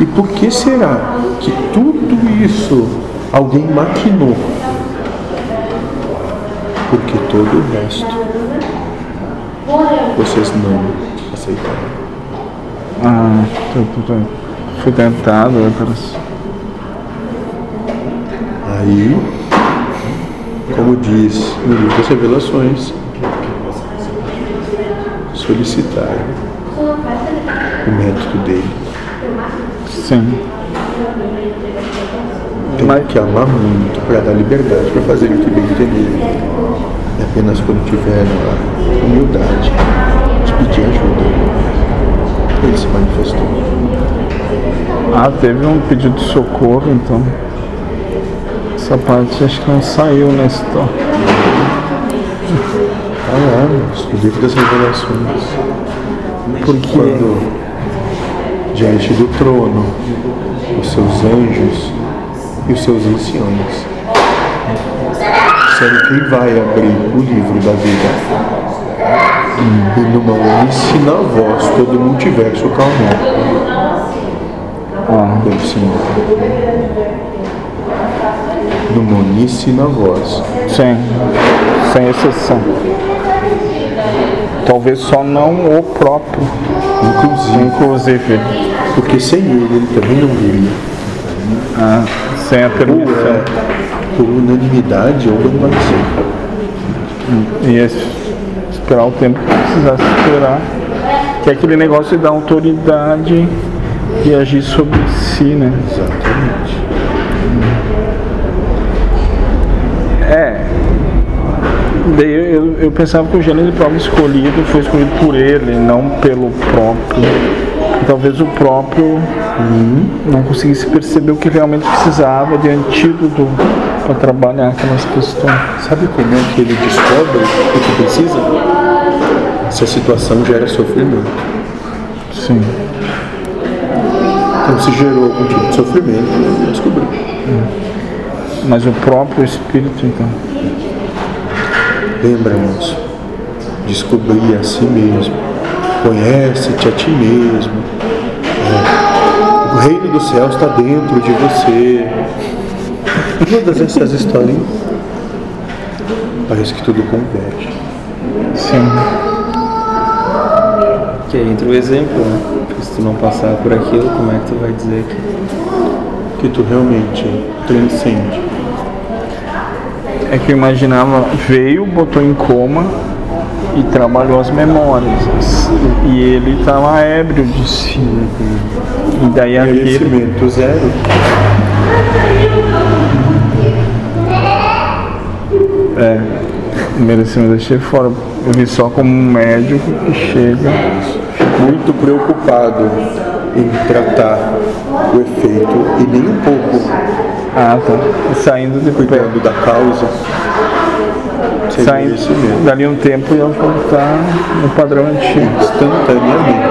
E por que será que tudo isso alguém maquinou? Porque todo o resto vocês não aceitaram. Ah, tu, tu, tu, fui tentado outras. Aí, como diz no livro das revelações, solicitaram o método dele. Sim. Tem Mas- que amar muito para dar liberdade para fazer o que bem entender. É apenas quando tiver a humildade de pedir ajuda. Ele se manifestou. Ah, teve um pedido de socorro, então. Essa parte acho que não saiu na história. Tá lá, no livro das revelações. Porque Quando diante do trono, os seus anjos e os seus anciões disseram quem vai abrir o livro da vida. E numa uníssima voz todo o multiverso calmou. ah, Pelo Senhor. Numa uníssima voz. sim, sem exceção. Talvez só não o próprio, Inclusive, inclusive, porque sem ele ele também não viria. ah, sem a permissão. é por unanimidade ou ele vai ser. E esse- esperar o tempo que precisasse esperar. Que é aquele negócio de dar autoridade e agir sobre si, né? Exatamente. É. Daí eu, eu, eu pensava que o gênero de prova escolhido foi escolhido por ele, não pelo próprio. Talvez o próprio hum, não conseguisse perceber o que realmente precisava de antídoto para trabalhar aquelas questões. Sabe como é que ele descobre o que precisa? Se a situação gera sofrimento. Sim. Então, se gerou algum tipo de sofrimento, ele descobriu. Mas o próprio espírito, então. Lembra, moço? Descobrir a si mesmo. Conhece-te a ti mesmo. É, O reino do céu está dentro de você. Todas essas historinhas. Parece que tudo converge. Sim. Que aí entra o exemplo, né? Porque se tu não passar por aquilo, como é que tu vai dizer que. Que tu realmente transcende. É que eu imaginava, veio, botou em coma e trabalhou as memórias. E ele estava ébrio de si. E daí aquele. Merecimento zero. É, merecimento deixei fora. Eu vi só como um médico que chega. muito preocupado em tratar o efeito e nem um pouco Ah, tá. Saindo de cuidando da causa. Saindo merecimento. dali um tempo ia voltar no padrão antigo. Instantaneamente.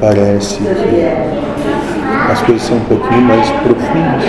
Parece que as coisas são um pouquinho mais profundas.